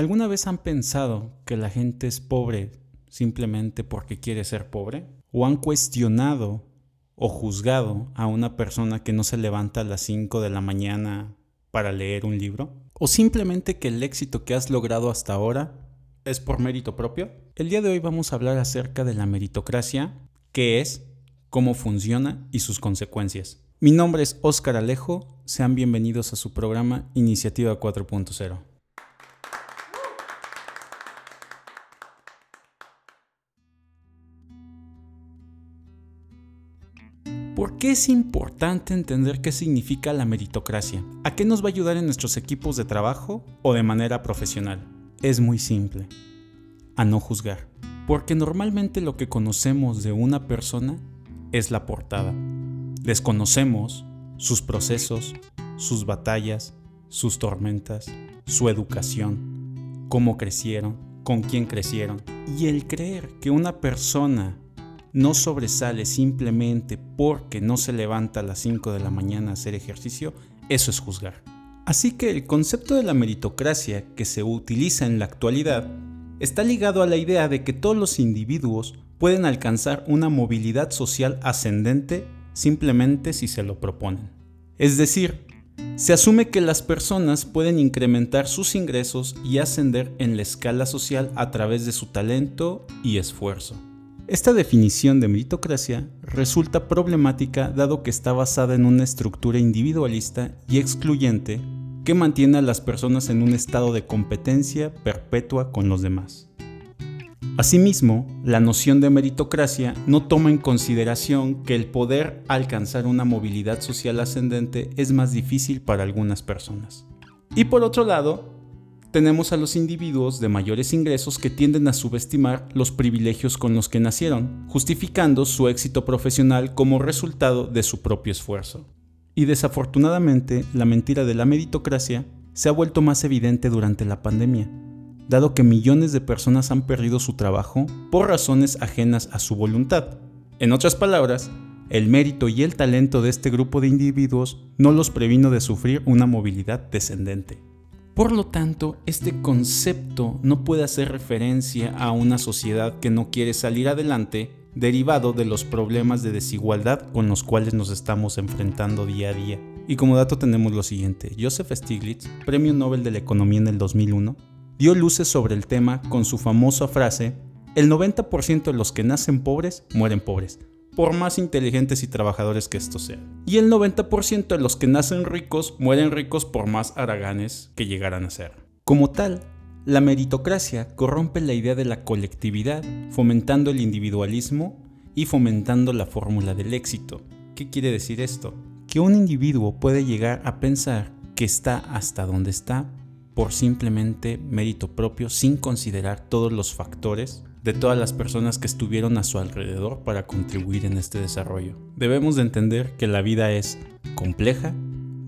¿Alguna vez han pensado que la gente es pobre simplemente porque quiere ser pobre? ¿O han cuestionado o juzgado a una persona que no se levanta a las 5 de la mañana para leer un libro? ¿O simplemente que el éxito que has logrado hasta ahora es por mérito propio? El día de hoy vamos a hablar acerca de la meritocracia, qué es, cómo funciona y sus consecuencias. Mi nombre es Óscar Alejo, sean bienvenidos a su programa Iniciativa 4.0. ¿Por qué es importante entender qué significa la meritocracia? ¿A qué nos va a ayudar en nuestros equipos de trabajo o de manera profesional? Es muy simple. A no juzgar. Porque normalmente lo que conocemos de una persona es la portada. Desconocemos sus procesos, sus batallas, sus tormentas, su educación, cómo crecieron, con quién crecieron. Y el creer que una persona no sobresale simplemente porque no se levanta a las 5 de la mañana a hacer ejercicio, eso es juzgar. Así que el concepto de la meritocracia que se utiliza en la actualidad está ligado a la idea de que todos los individuos pueden alcanzar una movilidad social ascendente simplemente si se lo proponen. Es decir, se asume que las personas pueden incrementar sus ingresos y ascender en la escala social a través de su talento y esfuerzo. Esta definición de meritocracia resulta problemática dado que está basada en una estructura individualista y excluyente que mantiene a las personas en un estado de competencia perpetua con los demás. Asimismo, la noción de meritocracia no toma en consideración que el poder alcanzar una movilidad social ascendente es más difícil para algunas personas. Y por otro lado, tenemos a los individuos de mayores ingresos que tienden a subestimar los privilegios con los que nacieron, justificando su éxito profesional como resultado de su propio esfuerzo. Y desafortunadamente, la mentira de la meritocracia se ha vuelto más evidente durante la pandemia, dado que millones de personas han perdido su trabajo por razones ajenas a su voluntad. En otras palabras, el mérito y el talento de este grupo de individuos no los previno de sufrir una movilidad descendente. Por lo tanto, este concepto no puede hacer referencia a una sociedad que no quiere salir adelante derivado de los problemas de desigualdad con los cuales nos estamos enfrentando día a día. Y como dato tenemos lo siguiente, Joseph Stiglitz, Premio Nobel de la Economía en el 2001, dio luces sobre el tema con su famosa frase, el 90% de los que nacen pobres mueren pobres, por más inteligentes y trabajadores que estos sean. Y el 90% de los que nacen ricos mueren ricos por más haraganes que llegaran a ser. Como tal, la meritocracia corrompe la idea de la colectividad, fomentando el individualismo y fomentando la fórmula del éxito. ¿Qué quiere decir esto? Que un individuo puede llegar a pensar que está hasta donde está por simplemente mérito propio sin considerar todos los factores de todas las personas que estuvieron a su alrededor para contribuir en este desarrollo. Debemos de entender que la vida es compleja,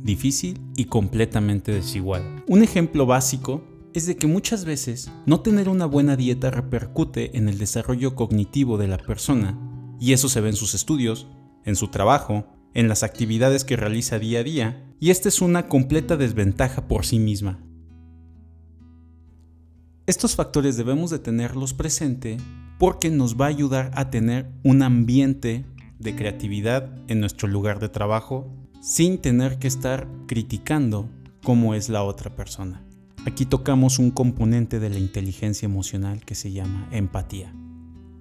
difícil y completamente desigual. Un ejemplo básico es de que muchas veces no tener una buena dieta repercute en el desarrollo cognitivo de la persona, y eso se ve en sus estudios, en su trabajo, en las actividades que realiza día a día, y esta es una completa desventaja por sí misma. Estos factores debemos de tenerlos presente porque nos va a ayudar a tener un ambiente de creatividad en nuestro lugar de trabajo sin tener que estar criticando cómo es la otra persona. Aquí tocamos un componente de la inteligencia emocional que se llama empatía.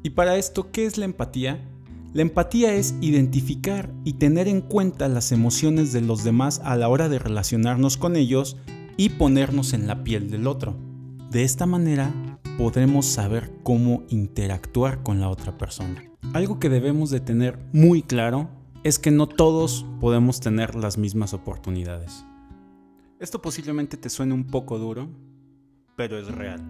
Y para esto, ¿qué es la empatía? La empatía es identificar y tener en cuenta las emociones de los demás a la hora de relacionarnos con ellos y ponernos en la piel del otro. De esta manera podremos saber cómo interactuar con la otra persona. Algo que debemos de tener muy claro es que no todos podemos tener las mismas oportunidades. Esto posiblemente te suene un poco duro, pero es real.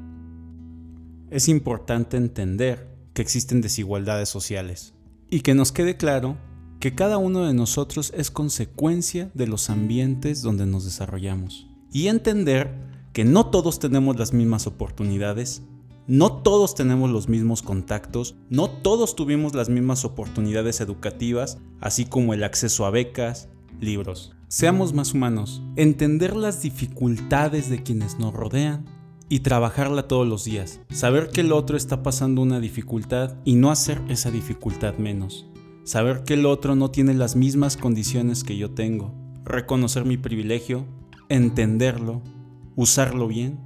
Es importante entender que existen desigualdades sociales y que nos quede claro que cada uno de nosotros es consecuencia de los ambientes donde nos desarrollamos y entender que no todos tenemos las mismas oportunidades, no todos tenemos los mismos contactos, no todos tuvimos las mismas oportunidades educativas, así como el acceso a becas, libros. Seamos más humanos, entender las dificultades de quienes nos rodean y trabajarla todos los días. Saber que el otro está pasando una dificultad y no hacer esa dificultad menos. Saber que el otro no tiene las mismas condiciones que yo tengo. Reconocer mi privilegio, entenderlo, usarlo bien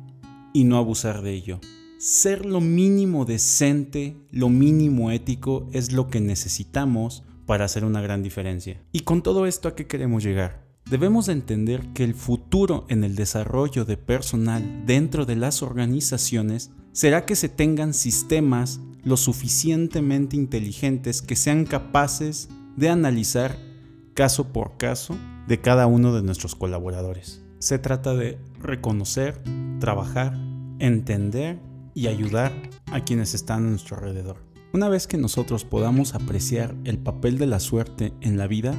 y no abusar de ello. Ser lo mínimo decente, lo mínimo ético es lo que necesitamos para hacer una gran diferencia. Y con todo esto, ¿a qué queremos llegar? Debemos entender que el futuro en el desarrollo de personal dentro de las organizaciones será que se tengan sistemas lo suficientemente inteligentes que sean capaces de analizar caso por caso de cada uno de nuestros colaboradores. Se trata de reconocer, trabajar, entender y ayudar a quienes están a nuestro alrededor. Una vez que nosotros podamos apreciar el papel de la suerte en la vida,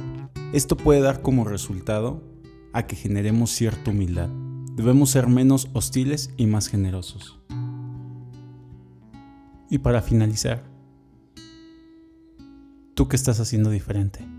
esto puede dar como resultado a que generemos cierta humildad. Debemos ser menos hostiles y más generosos. Y para finalizar, ¿tú qué estás haciendo diferente?